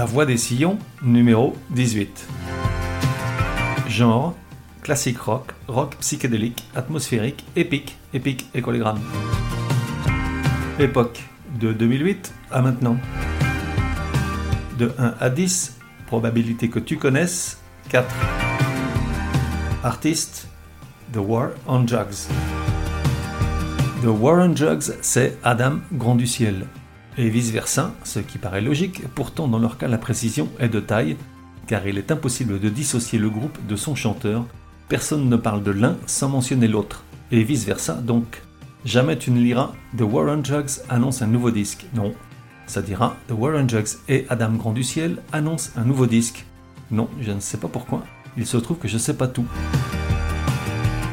La voix des sillons, numéro 18. Genre, classique rock, rock psychédélique, atmosphérique, épique, épique et collégramme. Époque, de 2008 à maintenant. De 1 à 10, probabilité que tu connaisses, 4. Artiste, The War on Drugs. The War on Drugs, c'est Adam Grand du Ciel. Et vice-versa, ce qui paraît logique, pourtant dans leur cas la précision est de taille, car il est impossible de dissocier le groupe de son chanteur, personne ne parle de l'un sans mentionner l'autre, et vice-versa donc. Jamais tu ne liras The War on Drugs annonce un nouveau disque, non. Ça dira The War on Drugs et Adam Grand du Ciel annoncent un nouveau disque. Non, je ne sais pas pourquoi, il se trouve que je sais pas tout.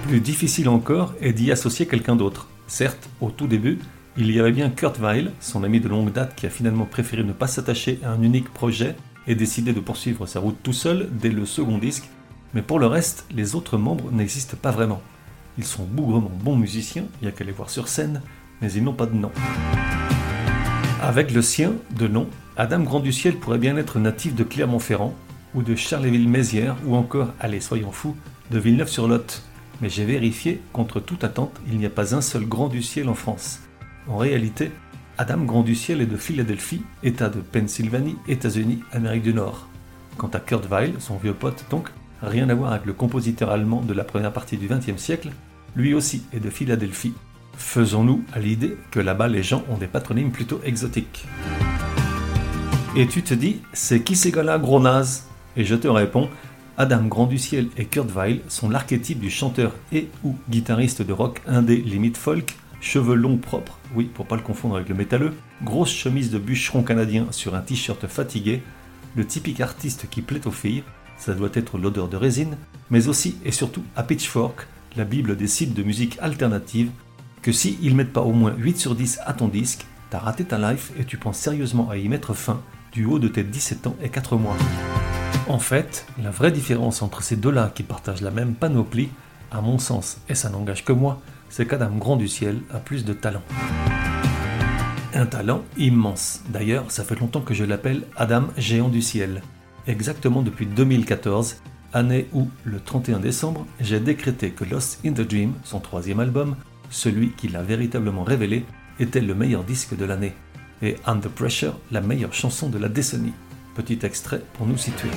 Plus difficile encore est d'y associer quelqu'un d'autre. Certes, au tout début, il y avait bien Kurt Weill, son ami de longue date qui a finalement préféré ne pas s'attacher à un unique projet et décidé de poursuivre sa route tout seul dès le second disque, mais pour le reste, les autres membres n'existent pas vraiment. Ils sont bougrement bons musiciens, il n'y a qu'à les voir sur scène, mais ils n'ont pas de nom. Avec le sien, de nom, Adam Grand du Ciel pourrait bien être natif de Clermont-Ferrand, ou de Charleville-Mézières, ou encore, allez soyons fous, de Villeneuve-sur-Lot mais j'ai vérifié, contre toute attente, il n'y a pas un seul Grand du Ciel en France. En réalité, Adam Grand du Ciel est de Philadelphie, État de Pennsylvanie, États-Unis, Amérique du Nord. Quant à Kurt Weill, son vieux pote donc, rien à voir avec le compositeur allemand de la première partie du XXe siècle, lui aussi est de Philadelphie. Faisons-nous à l'idée que là-bas les gens ont des patronymes plutôt exotiques. Et tu te dis, c'est qui ces gars-là, gros naze Et je te réponds, Adam Grand du Ciel et Kurt Weill sont l'archétype du chanteur et ou guitariste de rock indé limite folk, cheveux longs propres, oui pour pas le confondre avec le métalleux, grosse chemise de bûcheron canadien sur un t-shirt fatigué, le typique artiste qui plaît aux filles, ça doit être l'odeur de résine, mais aussi et surtout à Pitchfork, la bible des sites de musique alternative, que si ils mettent pas au moins 8 sur 10 à ton disque, t'as raté ta life et tu penses sérieusement à y mettre fin du haut de tes 17 ans et 4 mois. En fait, la vraie différence entre ces deux-là qui partagent la même panoplie, à mon sens, et ça n'engage que moi, c'est qu'Adam Grand du Ciel a plus de talent. Un talent immense. D'ailleurs, ça fait longtemps que je l'appelle Adam Géant du Ciel. Exactement depuis 2014, année où, le 31 décembre, j'ai décrété que Lost in the Dream, son troisième album, celui qui l'a véritablement révélé, était le meilleur disque de l'année, et Under Pressure, la meilleure chanson de la décennie. Petit extrait pour nous situer.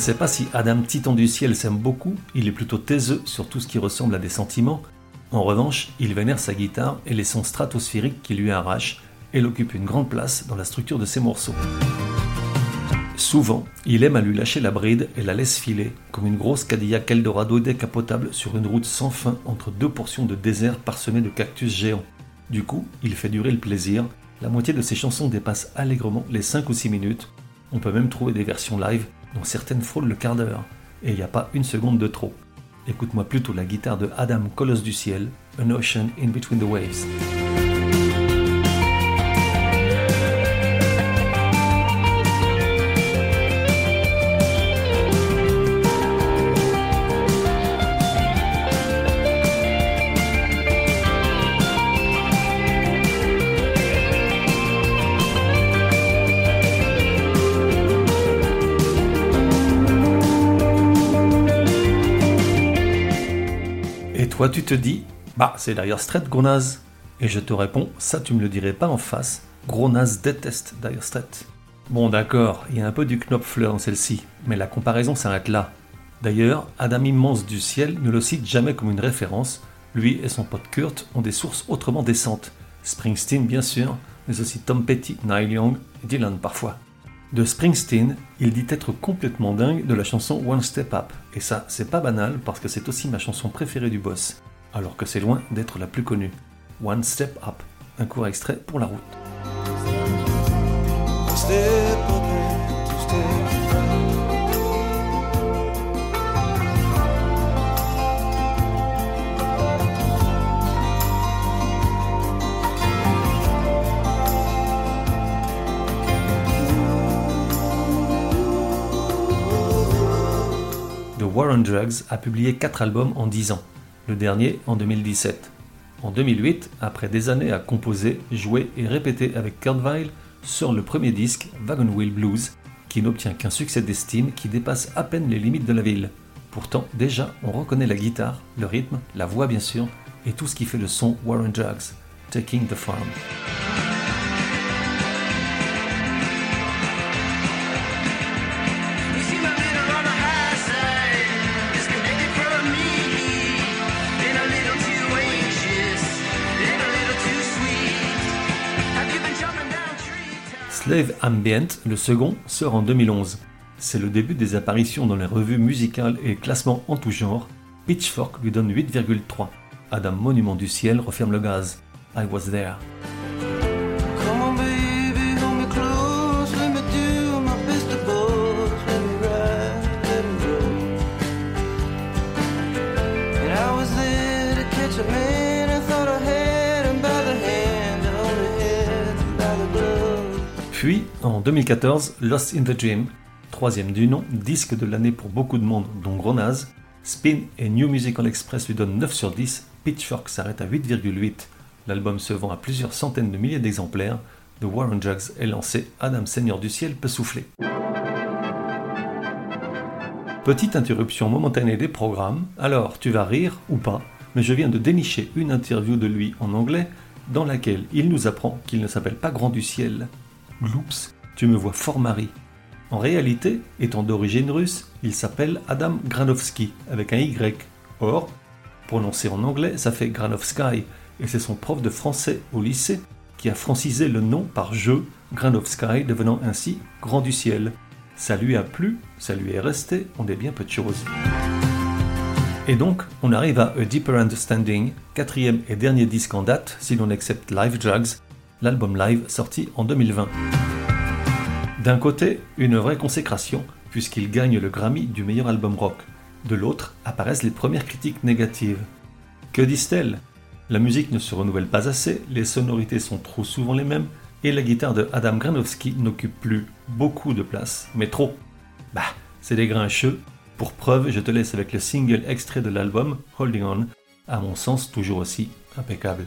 Ne sais pas si Adam Titan du ciel s'aime beaucoup, il est plutôt taiseux sur tout ce qui ressemble à des sentiments. En revanche, il vénère sa guitare et les sons stratosphériques qui lui arrachent, elle occupe une grande place dans la structure de ses morceaux. Souvent, il aime à lui lâcher la bride et la laisse filer, comme une grosse Cadillac Eldorado décapotable sur une route sans fin entre deux portions de désert parsemées de cactus géants. Du coup, il fait durer le plaisir, la moitié de ses chansons dépasse allègrement les 5 ou 6 minutes, on peut même trouver des versions live dont certaines frôlent le quart d'heure, et il n'y a pas une seconde de trop. Écoute-moi plutôt la guitare de Adam Colosse du ciel, An Ocean in Between the Waves. Toi, tu te dis, bah, c'est d'ailleurs Strait, gros. Et je te réponds, ça, tu me le dirais pas en face. Gros déteste d'ailleurs Strait. Bon, d'accord, il y a un peu du Knopfler dans celle-ci, mais la comparaison s'arrête là. D'ailleurs, Adam Immense du ciel ne le cite jamais comme une référence, lui et son pote Kurt ont des sources autrement décentes. Springsteen bien sûr, mais aussi Tom Petty, Neil Young et Dylan parfois. De Springsteen, il dit être complètement dingue de la chanson One Step Up, et ça c'est pas banal parce que c'est aussi ma chanson préférée du boss, alors que c'est loin d'être la plus connue. One Step Up, un court extrait pour la route. War on Drugs a publié 4 albums en 10 ans, le dernier en 2017. En 2008, après des années à composer, jouer et répéter avec Kurt Weill, sort le premier disque, Wagon Wheel Blues, qui n'obtient qu'un succès d'estime qui dépasse à peine les limites de la ville. Pourtant, déjà, on reconnaît la guitare, le rythme, la voix bien sûr, et tout ce qui fait le son War on Drugs, Taking the Farm. Slave Ambient, le second, sort en 2011. C'est le début des apparitions dans les revues musicales et classements en tout genre. Pitchfork lui donne 8,3. Adam Monument du Ciel referme le gaz. I was there. Puis, en 2014, Lost in the Dream, troisième du nom, disque de l'année pour beaucoup de monde, dont Gronaz. Spin et New Musical Express lui donnent 9 sur 10, Pitchfork s'arrête à 8,8. L'album se vend à plusieurs centaines de milliers d'exemplaires. The War on Drugs est lancé, Adam Seigneur du Ciel peut souffler. Petite interruption momentanée des programmes, alors tu vas rire ou pas, mais je viens de dénicher une interview de lui en anglais dans laquelle il nous apprend qu'il ne s'appelle pas Grand du Ciel, Gloops, tu me vois fort mari. En réalité, étant d'origine russe, il s'appelle Adam Granovsky avec un Y. Or, prononcé en anglais, ça fait Granovsky, et c'est son prof de français au lycée qui a francisé le nom par jeu, Granovsky devenant ainsi Grand du Ciel. Ça lui a plu, ça lui est resté, on est bien peu de choses. Et donc, on arrive à A Deeper Understanding, quatrième et dernier disque en date, si l'on accepte Live Drugs, l'album live sorti en 2020. D'un côté, une vraie consécration, puisqu'il gagne le Grammy du meilleur album rock. De l'autre, apparaissent les premières critiques négatives. Que disent-elles? La musique ne se renouvelle pas assez, les sonorités sont trop souvent les mêmes, et la guitare de Adam Granowski n'occupe plus beaucoup de place, mais trop. Bah, c'est des grincheux. Pour preuve, je te laisse avec le single extrait de l'album, Holding On, à mon sens toujours aussi impeccable.